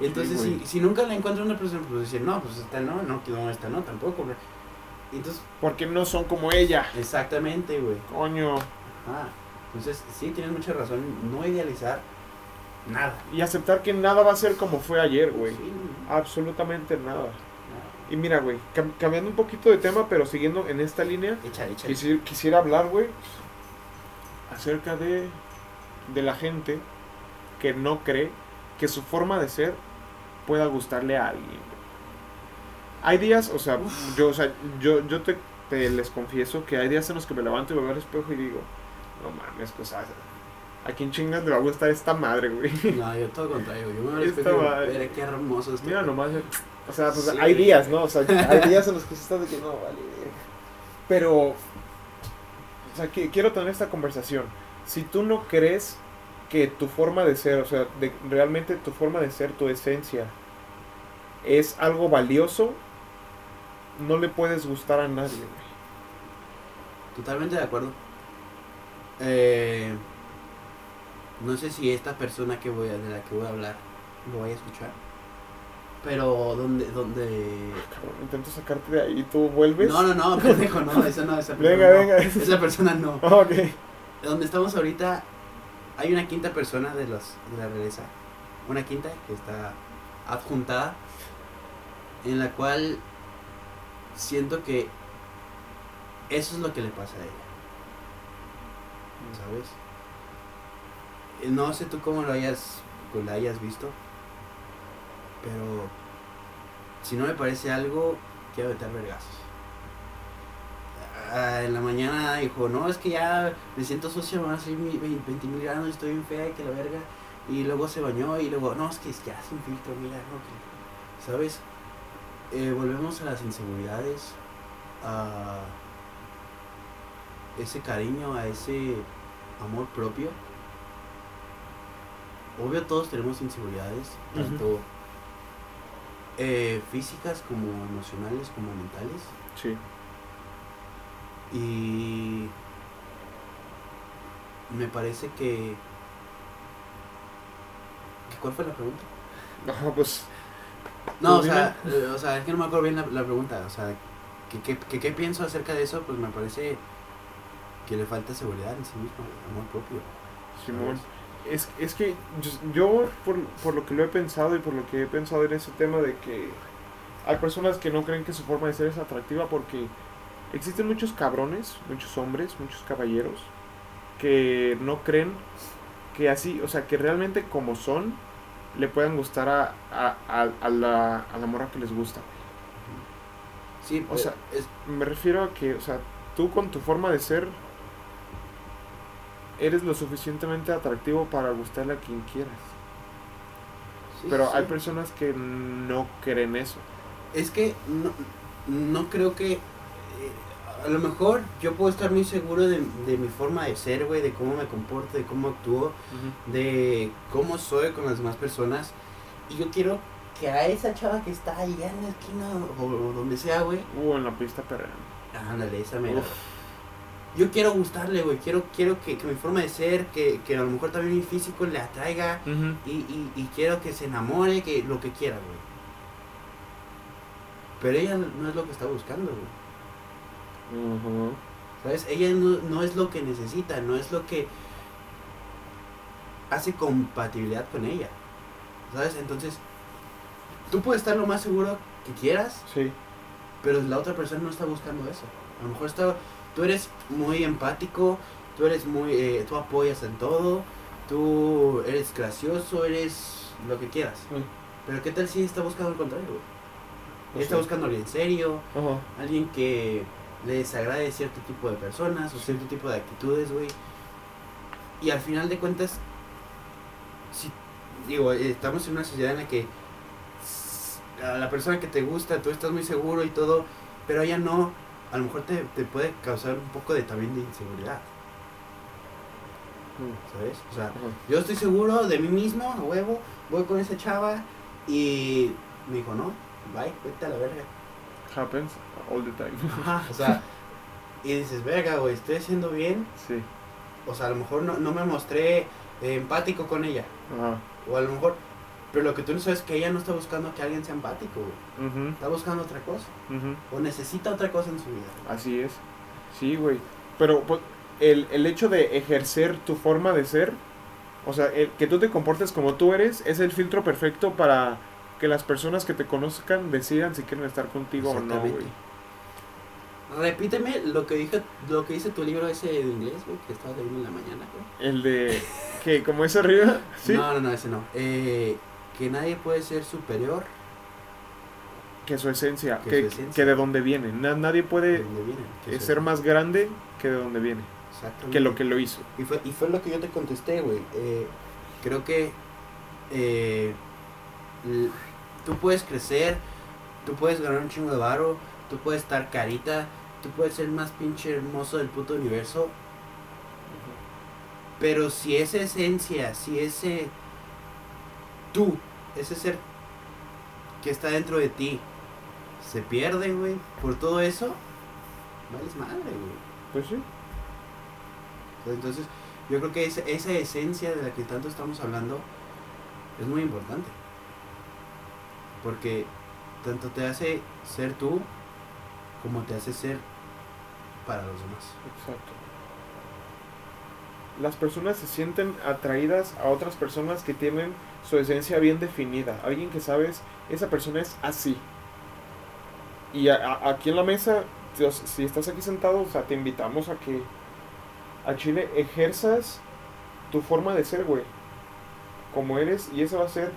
Entonces, Sí, si, si nunca la encuentro en una persona, pues decir, no, pues esta no, no, no, esta no, tampoco, güey. Entonces, Porque no son como ella. exactamente, güey. Coño. Ajá. Entonces, sí, tienes mucha razón, no idealizar nada. Y aceptar que nada va a ser como fue ayer, güey. Sí, Absolutamente nada. Y mira, güey, cam- cambiando un poquito de tema, pero siguiendo en esta línea, Échale, échale. quisiera, quisiera hablar, güey, acerca de, de la gente que no cree que su forma de ser pueda gustarle a alguien. güey. Hay días, o sea, yo, o sea, yo, yo te, te les confieso que hay días en los que me levanto y me veo al espejo y digo, no mames, o sea, ¿a quién chingas le va a gustar esta madre, güey? No, yo todo lo contrario. Yo me *laughs* madre. "Mira qué hermoso esto. Mira nomás, o sea, pues Sí. hay días, ¿no? O sea, *laughs* hay días en los que se está de que no, vale. Pero, o sea, que, quiero tener esta conversación. Si tú no crees que tu forma de ser, o sea, de, realmente tu forma de ser, tu esencia, es algo valioso, no le puedes gustar a nadie, güey. Totalmente de acuerdo. Eh, no sé si esta persona que voy a, de la que voy a hablar lo vaya a escuchar. Pero donde, donde. Intento sacarte de ahí y tú vuelves. No, no, no, *laughs* pendejo, no, esa no, esa persona. Venga, no. venga. Esa persona no. ok. Donde estamos ahorita hay una quinta persona de los de la realeza. Una quinta que está adjuntada. En la cual siento que eso es lo que le pasa a ella. ¿Sabes? Eh, No sé tú cómo lo hayas, lo hayas visto, pero si no me parece algo, quiero meter vergazos. Ah, en la mañana dijo, no, es que ya me siento sucia, me van a salir 20 mil granos, estoy bien fea y que la verga. Y luego se bañó y luego, no, es que ya sin filtro, mira, no, que-". ¿sabes? Eh, volvemos a las inseguridades, a ese cariño, a ese amor propio. Obvio todos tenemos inseguridades, tanto eh, físicas como emocionales, como mentales. Sí. Y me parece que... ¿Cuál fue la pregunta? *laughs* No, pues. No, o Pues sea, eh, o sea, es que no me acuerdo bien la, la pregunta. O sea, ¿qué, qué, qué, qué pienso acerca de eso? Pues me parece que le falta seguridad en sí mismo, amor propio. Simón. Es, es que yo, yo, por, por lo que lo he pensado y por lo que he pensado en ese tema de que hay personas que no creen que su forma de ser es atractiva porque existen muchos cabrones, muchos hombres, muchos caballeros que no creen que así, o sea, que realmente como son le puedan gustar a, a, a, a la, a la morra que les gusta. Sí, O sea, es, Me refiero a que, o sea, tú con tu forma de ser eres lo suficientemente atractivo para gustarle a quien quieras. sí, Pero sí, hay personas que no creen eso. Es que no, no creo que. eh, a lo mejor yo puedo estar muy seguro de, de mi forma de ser, güey, de cómo me comporto, de cómo actúo, de cómo soy con las demás personas. Y yo quiero que a esa chava que está allá en la esquina o, o donde sea, güey, Uh, en la pista perra. ándale, esa mera. Uf. Yo quiero gustarle, güey, quiero, quiero que, que mi forma de ser, que, que a lo mejor también mi físico le atraiga. Y, y, y quiero que se enamore, que lo que quiera, güey. Pero ella no es lo que está buscando, güey. ¿Sabes? Ella no, no es lo que necesita, no es lo que hace compatibilidad con ella. ¿Sabes? Entonces, tú puedes estar lo más seguro que quieras, Sí. pero la otra persona no está buscando eso. A lo mejor está, tú eres muy empático, tú eres muy, eh, tú apoyas en todo, tú eres gracioso, eres lo que quieras. Sí. Pero ¿qué tal si está buscando el contrario? Pues está sí. buscando alguien serio, Ajá. alguien que le desagrade cierto tipo de personas o cierto tipo de actitudes, güey. Y al final de cuentas, si, digo, estamos en una sociedad en la que a la persona que te gusta, tú estás muy seguro y todo, pero ella no, a lo mejor te, te puede causar un poco de también de inseguridad, Mm. ¿sabes? O sea, yo estoy seguro de mí mismo, a huevo, voy con esa chava y me dijo, no, bye, vete a la verga. Happens all the time. Ajá, o sea, *laughs* y dices, verga, güey, estoy haciendo bien. Sí. O sea, a lo mejor no, no me mostré eh, empático con ella. Ajá. O a lo mejor, pero lo que tú no sabes es que ella no está buscando que alguien sea empático, güey. Está buscando otra cosa. O necesita otra cosa en su vida. Así es. Sí, güey. Pero pues, el, el hecho de ejercer tu forma de ser, o sea, el que tú te comportes como tú eres, es el filtro perfecto para que las personas que te conozcan decidan si quieren estar contigo o no, güey. Repíteme lo que dije, lo que dice tu libro ese de inglés, güey, que estabas leyendo en la mañana, güey. El de que como es arriba, *laughs* sí, No, no, no, ese no. Eh, que nadie puede ser superior que su esencia, Que que, su esencia. que de donde viene. Na- nadie de puede viene. eh, ser más grande que de donde viene, que lo que lo hizo. Y fue, y fue lo que yo te contesté, güey. Eh, creo que eh, tú puedes crecer, tú puedes ganar un chingo de varo, tú puedes estar carita, tú puedes ser el más pinche hermoso del puto universo. Pero si esa esencia, si ese tú, ese ser que está dentro de ti, se pierde, güey, por todo eso, vales madre, güey. Pues sí. Entonces, yo creo que esa, esa esencia de la que tanto estamos hablando es muy importante. Porque tanto te hace ser tú como te hace ser para los demás. Exacto. Las personas se sienten atraídas a otras personas que tienen su esencia bien definida. Alguien que sabes, esa persona es así. Y a- aquí en la mesa, si, si estás aquí sentado, o sea, te invitamos a que a Chile ejerzas tu forma de ser, güey. Como eres, y ese va a ser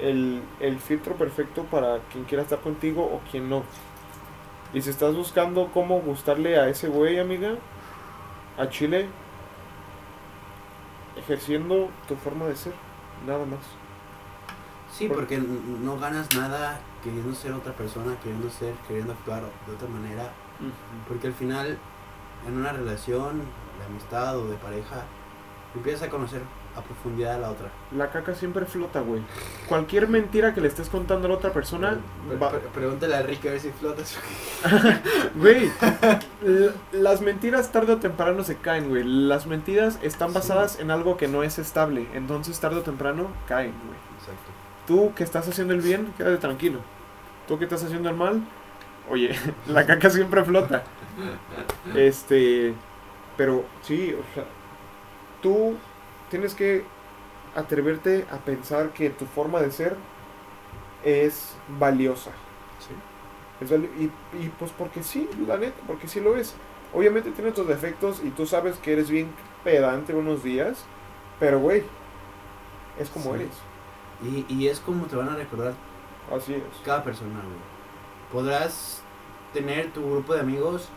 el, el filtro perfecto para quien quiera estar contigo o quien no. Y si estás buscando cómo gustarle a ese güey, amiga, a Chile, ejerciendo tu forma de ser, nada más. Sí, Por- porque no ganas nada queriendo ser otra persona, queriendo ser, queriendo actuar de otra manera. Porque al final, en una relación de amistad o de pareja, empiezas a conocer a profundidad a la otra. La caca siempre flota, güey. Cualquier mentira que le estés contando a la otra persona. Pre- va- pre- pregúntale a Ricky a ver si flotas. *laughs* Güey, las mentiras tarde o temprano se caen, güey. Las mentiras están Sí. basadas en algo que no es estable. Entonces tarde o temprano caen, güey. Exacto. Tú que estás haciendo el bien, quédate tranquilo. Tú que estás haciendo el mal, oye, *laughs* la caca siempre flota. Este, pero sí, o sea, tú tienes que atreverte a pensar que tu forma de ser es valiosa. Sí. Es vali- y, y pues porque sí, la neta, porque sí lo es. Obviamente tiene tus defectos y tú sabes que eres bien pedante unos días, pero güey, es como Sí. eres. Y, y es como te van a recordar Así es. cada persona, güey. Podrás tener tu grupo de amigos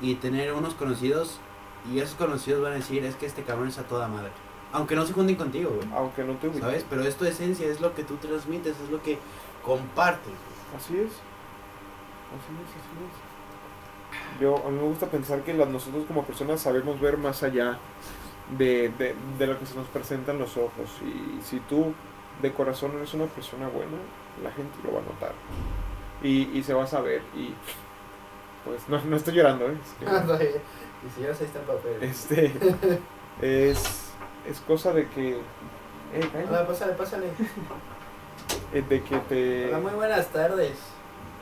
y tener unos conocidos y esos conocidos van a decir, es que este cabrón es a toda madre. Aunque no se junten contigo, güey. Aunque no te ubiques. ¿Sabes? Pero es tu esencia, es lo que tú transmites, es lo que compartes. güey. Así es. Así es, así es. Yo, a mí me gusta pensar que las- nosotros como personas sabemos ver más allá de, de, de lo que se nos presenta en los ojos. Y si tú de corazón eres una persona buena, la gente lo va a notar. Y, y se va a saber. Y pues no, no estoy llorando, ¿eh? Es que- y si ya ahí está el papel. este es, es cosa de que... Eh. Hola, pásale, pásale. Eh, de que te... Hola, muy buenas tardes.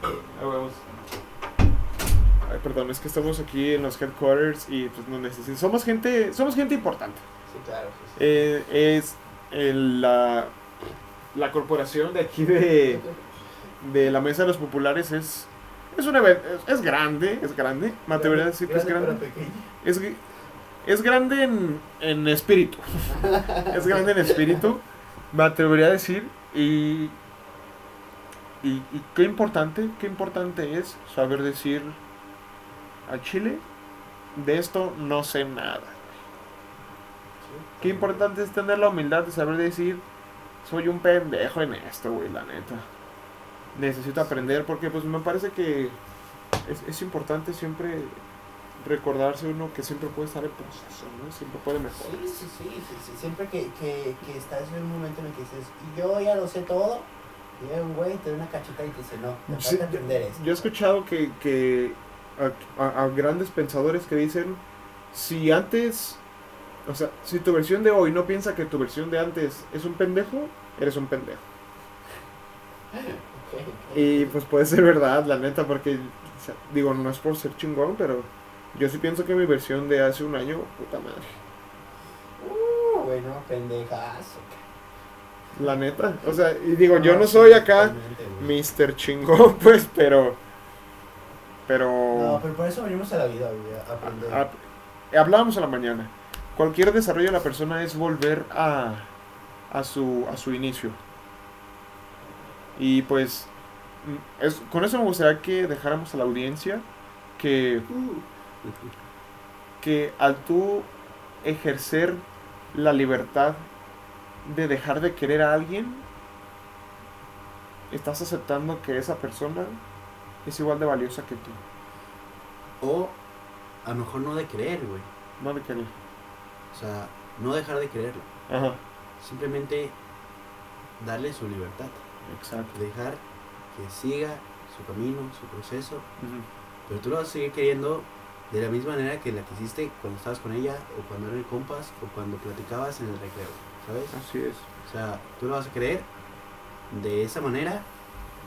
Ah, vamos. Ay, perdón, es que estamos aquí en los headquarters y pues no necesito. Somos gente, somos gente importante. Sí, claro. sí, sí. Eh, es el- la, la corporación de aquí de, de la Mesa de los Populares es es una es, es grande, es grande. Me atrevería a decir que es grande. Es, es grande en, en espíritu. *laughs* es grande en espíritu. Me atrevería a decir. Y, y, y qué importante, qué importante es saber decir a Chile, de esto no sé nada. Qué importante es tener la humildad de saber decir, soy un pendejo en esto, güey, la neta. Necesito aprender porque pues me parece que es, es importante siempre recordarse uno que siempre puede estar en proceso, ¿no? Siempre puede mejorar. Sí, sí, sí, sí, sí, Siempre que, que, que estás en un momento en el que dices, yo ya lo sé todo, y llega un güey, te da una cachita y te dice, no, te Sí, aprender esto. Yo he escuchado que, que a, a- a grandes pensadores que dicen, si antes, o sea, si tu versión de hoy no piensa que tu versión de antes es un pendejo, eres un pendejo. Y pues puede ser verdad, la neta, porque, o sea, digo, no es por ser chingón, pero yo sí pienso que mi versión de hace un año, puta madre. Uh, bueno, pendejazo. La neta, o sea, y digo, yo no soy acá. Mr. chingón, *laughs* pues, pero, pero... No, pero por eso venimos a la vida, a aprender. Ah, hablábamos a la mañana. Cualquier desarrollo de la persona es volver a, a, su, a su inicio. Y pues, mm, es, con eso me gustaría que dejáramos a la audiencia que, que al tú ejercer la libertad de dejar de querer a alguien, estás aceptando que esa persona es igual de valiosa que tú. O a lo mejor no de creer, güey. No de querer. O sea, no dejar de creerlo. Ajá, Simplemente darle su libertad. exacto. Dejar que siga su camino, su proceso. Pero tú lo vas a seguir queriendo de la misma manera que la quisiste cuando estabas con ella, o cuando eran compas, o cuando platicabas en el recreo. ¿Sabes? Así es. O sea, tú lo vas a creer de esa manera,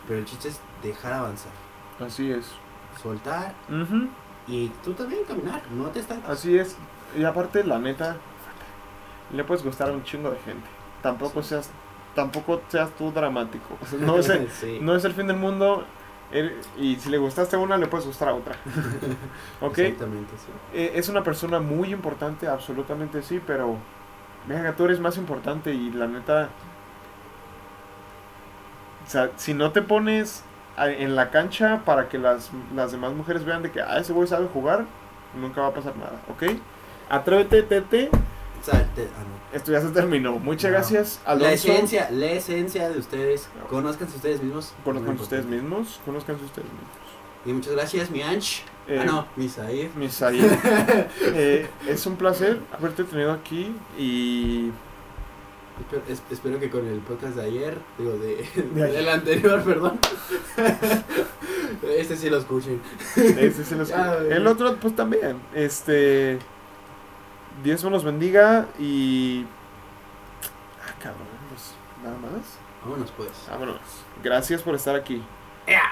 pero el chiste es dejar avanzar. Así es. Soltar y tú también caminar. No te están. Así es. Y aparte, la neta, le puedes gustar a un chingo de gente. Tampoco Sí. seas tampoco seas tú dramático. O *laughs* sea, no, *laughs* es el, sí. no es el fin del mundo. el- y si le gustaste a una, le puedes gustar a otra. *laughs* ¿Ok? Exactamente, sí. Eh, es una persona muy importante, absolutamente sí, pero venga, tú eres más importante y la neta, o sea, si no te pones a- en la cancha para que las, las demás mujeres vean de que, ah, ese güey sabe jugar, nunca va a pasar nada, ¿ok? Atrévete, Tete, O sea, te- ah, no. esto ya se terminó. Muchas No. gracias, La esencia, la esencia de ustedes. No. Conozcanse ustedes mismos. Conozcan Muy ustedes mismos, conozcan ustedes mismos. Y muchas gracias, mi Anch. Eh, ah, no, mi Said. Misael, *laughs* eh, es un placer haberte tenido aquí y Espero, es- espero que con el podcast de ayer, digo, de, De *laughs* ayer. del anterior, perdón. *laughs* este sí lo escuchen. Ese se los- Ah, el otro, pues también. Este. Dios me los bendiga y. Ah, cabrón, pues nada más. Vámonos pues. Vámonos. Gracias por estar aquí. ¡Ea!